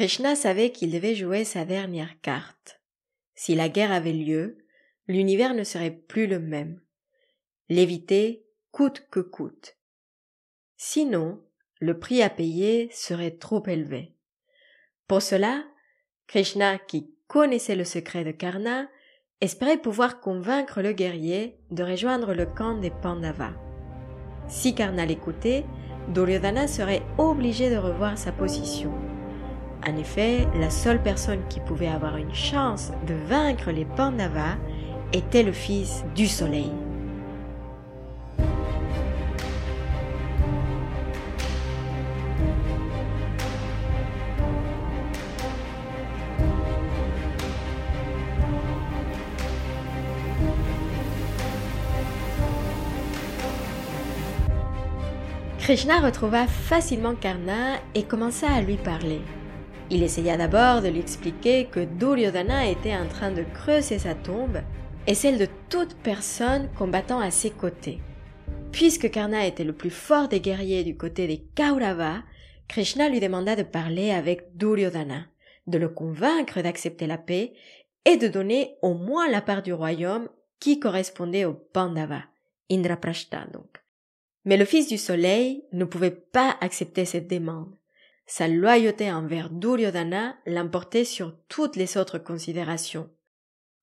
Krishna savait qu'il devait jouer sa dernière carte. Si la guerre avait lieu, l'univers ne serait plus le même. L'éviter coûte que coûte. Sinon, le prix à payer serait trop élevé. Pour cela, Krishna, qui connaissait le secret de Karna, espérait pouvoir convaincre le guerrier de rejoindre le camp des Pandavas. Si Karna l'écoutait, Duryodhana serait obligé de revoir sa position. En effet, la seule personne qui pouvait avoir une chance de vaincre les Pandavas était le fils du soleil. Krishna retrouva facilement Karna et commença à lui parler. Il essaya d'abord de lui expliquer que Duryodhana était en train de creuser sa tombe et celle de toute personne combattant à ses côtés. Puisque Karna était le plus fort des guerriers du côté des Kauravas, Krishna lui demanda de parler avec Duryodhana, de le convaincre d'accepter la paix et de donner au moins la part du royaume qui correspondait au Pandava, Indraprashta donc. Mais le fils du soleil ne pouvait pas accepter cette demande. Sa loyauté envers Duryodhana l'emportait sur toutes les autres considérations.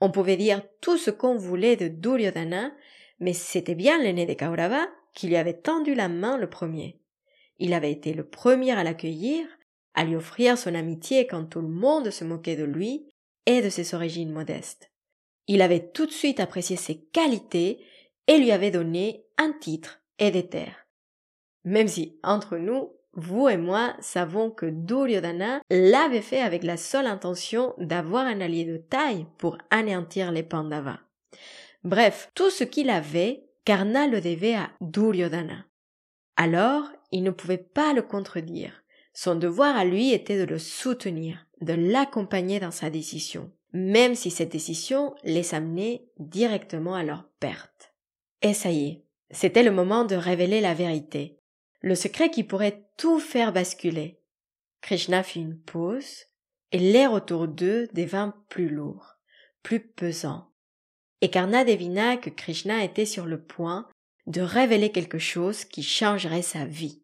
On pouvait dire tout ce qu'on voulait de Duryodhana, mais c'était bien l'aîné des Kaurava qui lui avait tendu la main le premier. Il avait été le premier à l'accueillir, à lui offrir son amitié quand tout le monde se moquait de lui et de ses origines modestes. Il avait tout de suite apprécié ses qualités et lui avait donné un titre et des terres. Même si, entre nous, vous et moi savons que Duryodhana l'avait fait avec la seule intention d'avoir un allié de taille pour anéantir les Pandavas. Bref, tout ce qu'il avait, Karna le devait à Duryodhana. Alors, il ne pouvait pas le contredire. Son devoir à lui était de le soutenir, de l'accompagner dans sa décision, même si cette décision les amenait directement à leur perte. Et ça y est, c'était le moment de révéler la vérité, le secret qui pourrait tout faire basculer. Krishna fit une pause, et l'air autour d'eux devint plus lourd, plus pesant. Et Karna devina que Krishna était sur le point de révéler quelque chose qui changerait sa vie.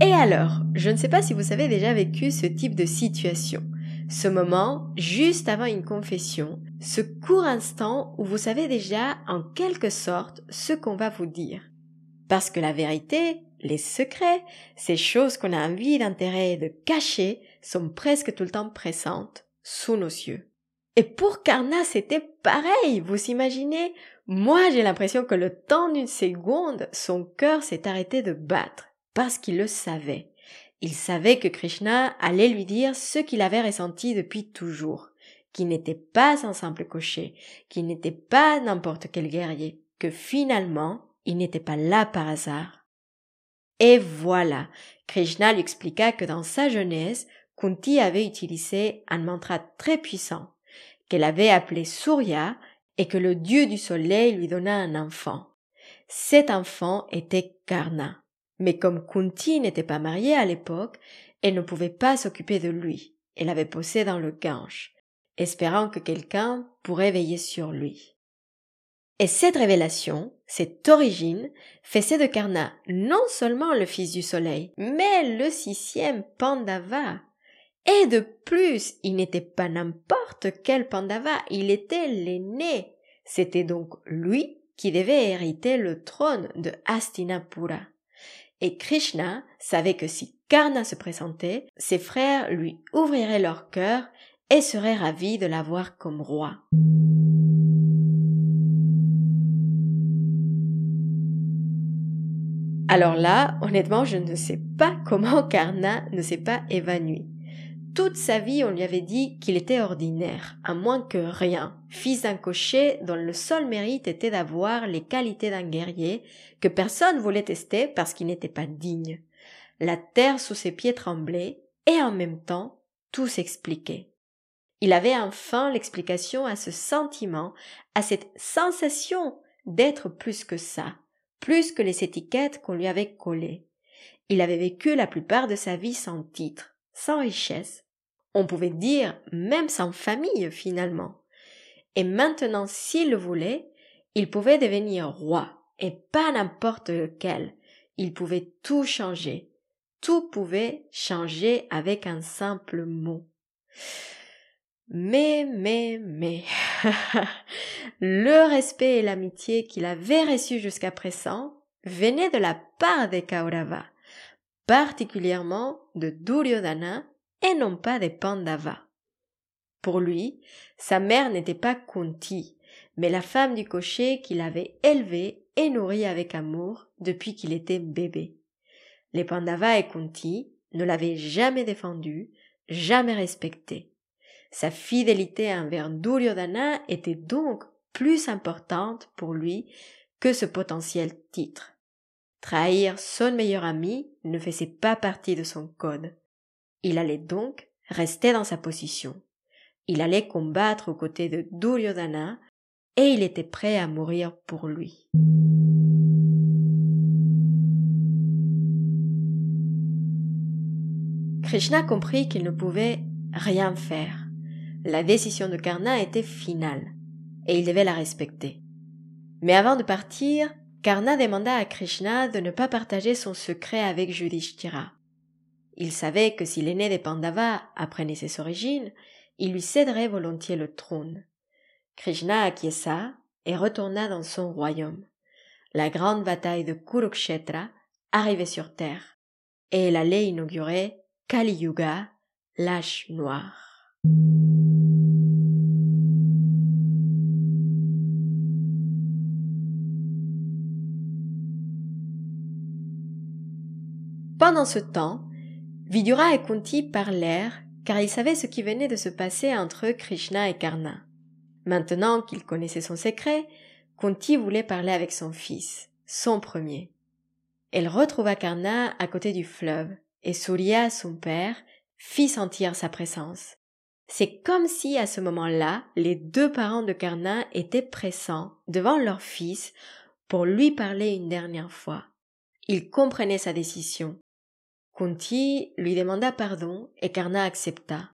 Et alors, je ne sais pas si vous avez déjà vécu ce type de situation. Ce moment, juste avant une confession, ce court instant où vous savez déjà en quelque sorte ce qu'on va vous dire. Parce que la vérité, les secrets, ces choses qu'on a envie d'intérêt et de cacher, sont presque tout le temps pressantes sous nos yeux. Et pour Karna, c'était pareil, vous imaginez? Moi, j'ai l'impression que le temps d'une seconde, son cœur s'est arrêté de battre, parce qu'il le savait. Il savait que Krishna allait lui dire ce qu'il avait ressenti depuis toujours, qu'il n'était pas un simple cocher, qu'il n'était pas n'importe quel guerrier, que finalement il n'était pas là par hasard. Et voilà, Krishna lui expliqua que dans sa jeunesse, Kunti avait utilisé un mantra très puissant, qu'elle avait appelé Surya et que le dieu du soleil lui donna un enfant. Cet enfant était Karna. Mais comme Kunti n'était pas mariée à l'époque, elle ne pouvait pas s'occuper de lui. Elle avait posé dans le Gange, espérant que quelqu'un pourrait veiller sur lui. Et cette révélation, cette origine, faisait de Karna non seulement le fils du soleil, mais le sixième Pandava. Et de plus, il n'était pas n'importe quel Pandava, il était l'aîné. C'était donc lui qui devait hériter le trône de Hastinapura. Et Krishna savait que si Karna se présentait, ses frères lui ouvriraient leur cœur et seraient ravis de l'avoir comme roi. Alors là, honnêtement, je ne sais pas comment Karna ne s'est pas évanoui. Toute sa vie, on lui avait dit qu'il était ordinaire, à moins que rien, fils d'un cocher dont le seul mérite était d'avoir les qualités d'un guerrier, que personne voulait tester parce qu'il n'était pas digne. La terre sous ses pieds tremblait, et en même temps, tout s'expliquait. Il avait enfin l'explication à ce sentiment, à cette sensation d'être plus que ça, plus que les étiquettes qu'on lui avait collées. Il avait vécu la plupart de sa vie sans titre, sans richesse, on pouvait dire même sans famille finalement. Et maintenant, s'il le voulait, il pouvait devenir roi, et pas n'importe lequel. Il pouvait tout changer. Tout pouvait changer avec un simple mot. Mais, mais, mais, le respect et l'amitié qu'il avait reçus jusqu'à présent venaient de la part des Kaurava, particulièrement de Duryodhana et non pas des Pandava. Pour lui, sa mère n'était pas Kunti, mais la femme du cocher qu'il avait élevé et nourri avec amour depuis qu'il était bébé. Les Pandava et Kunti ne l'avaient jamais défendu, jamais respecté. Sa fidélité envers Duryodhana était donc plus importante pour lui que ce potentiel titre. Trahir son meilleur ami ne faisait pas partie de son code. Il allait donc rester dans sa position. Il allait combattre aux côtés de Duryodhana et il était prêt à mourir pour lui. Krishna comprit qu'il ne pouvait rien faire. La décision de Karna était finale et il devait la respecter. Mais avant de partir, Karna demanda à Krishna de ne pas partager son secret avec Judhishthira. Il savait que si l'aîné des Pandavas apprenait ses origines, il lui céderait volontiers le trône. Krishna acquiesça et retourna dans son royaume. La grande bataille de Kurukshetra arrivait sur terre, et elle allait inaugurer Kali Yuga, l'âge noir. Pendant ce temps, Vidura et Kunti parlèrent car ils savaient ce qui venait de se passer entre Krishna et Karna. Maintenant qu'il connaissait son secret, Kunti voulait parler avec son fils, son premier. Elle retrouva Karna à côté du fleuve, et Surya, son père, fit sentir sa présence. C'est comme si à ce moment-là, les deux parents de Karna étaient pressants devant leur fils pour lui parler une dernière fois. Ils comprenaient sa décision. Kunti lui demanda pardon et Karna accepta.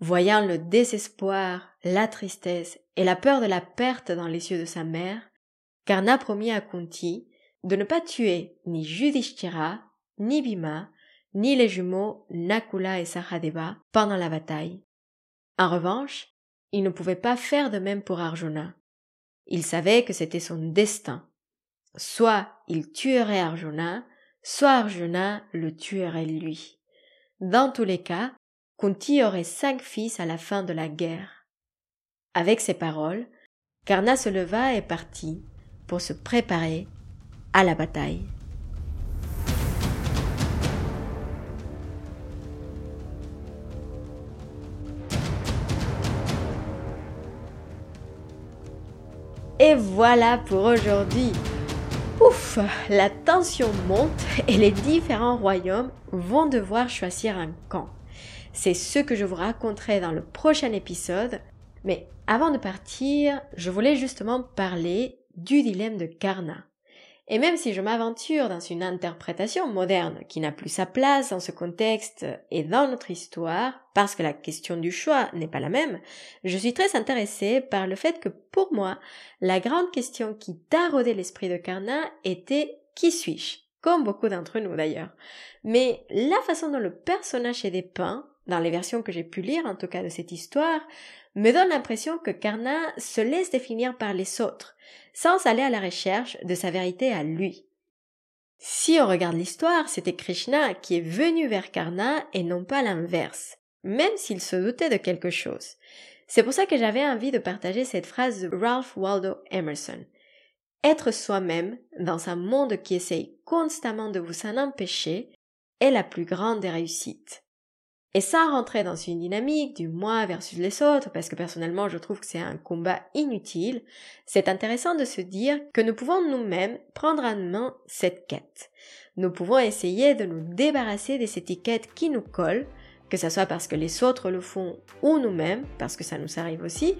Voyant le désespoir, la tristesse et la peur de la perte dans les yeux de sa mère, Karna promit à Kunti de ne pas tuer ni Judhishthira, ni Bhima, ni les jumeaux Nakula et Sahadeva pendant la bataille. En revanche, il ne pouvait pas faire de même pour Arjuna. Il savait que c'était son destin. Soit il tuerait Arjuna, soit Arjuna le tuerait lui. Dans tous les cas, Kunti aurait cinq fils à la fin de la guerre. Avec ces paroles, Karna se leva et partit pour se préparer à la bataille. Et voilà pour aujourd'hui. Ouf, la tension monte et les différents royaumes vont devoir choisir un camp. C'est ce que je vous raconterai dans le prochain épisode. Mais avant de partir, je voulais justement parler du dilemme de Karna. Et même si je m'aventure dans une interprétation moderne qui n'a plus sa place dans ce contexte et dans notre histoire, parce que la question du choix n'est pas la même, je suis très intéressée par le fait que pour moi, la grande question qui taraudait l'esprit de Karna était qui suis-je? Comme beaucoup d'entre nous d'ailleurs. Mais la façon dont le personnage est dépeint, dans les versions que j'ai pu lire en tout cas de cette histoire, me donne l'impression que Karna se laisse définir par les autres, sans aller à la recherche de sa vérité à lui. Si on regarde l'histoire, c'était Krishna qui est venu vers Karna et non pas l'inverse, même s'il se doutait de quelque chose. C'est pour ça que j'avais envie de partager cette phrase de Ralph Waldo Emerson. Être soi-même dans un monde qui essaye constamment de vous en empêcher est la plus grande des réussites. Et sans rentrer dans une dynamique du moi versus les autres, parce que personnellement je trouve que c'est un combat inutile, c'est intéressant de se dire que nous pouvons nous-mêmes prendre en main cette quête. Nous pouvons essayer de nous débarrasser des étiquettes qui nous collent, que ce soit parce que les autres le font ou nous-mêmes, parce que ça nous arrive aussi.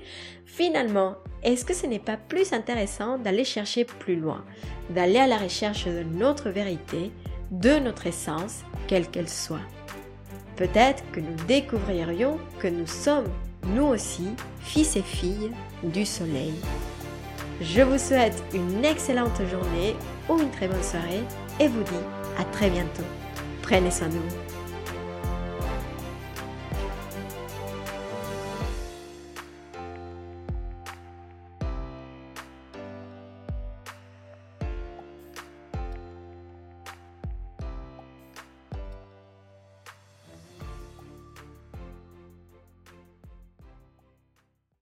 Finalement, est-ce que ce n'est pas plus intéressant d'aller chercher plus loin, d'aller à la recherche de notre vérité, de notre essence, quelle qu'elle soit? Peut-être que nous découvririons que nous sommes, nous aussi, fils et filles du soleil. Je vous souhaite une excellente journée ou une très bonne soirée et vous dis à très bientôt. Prenez soin de vous.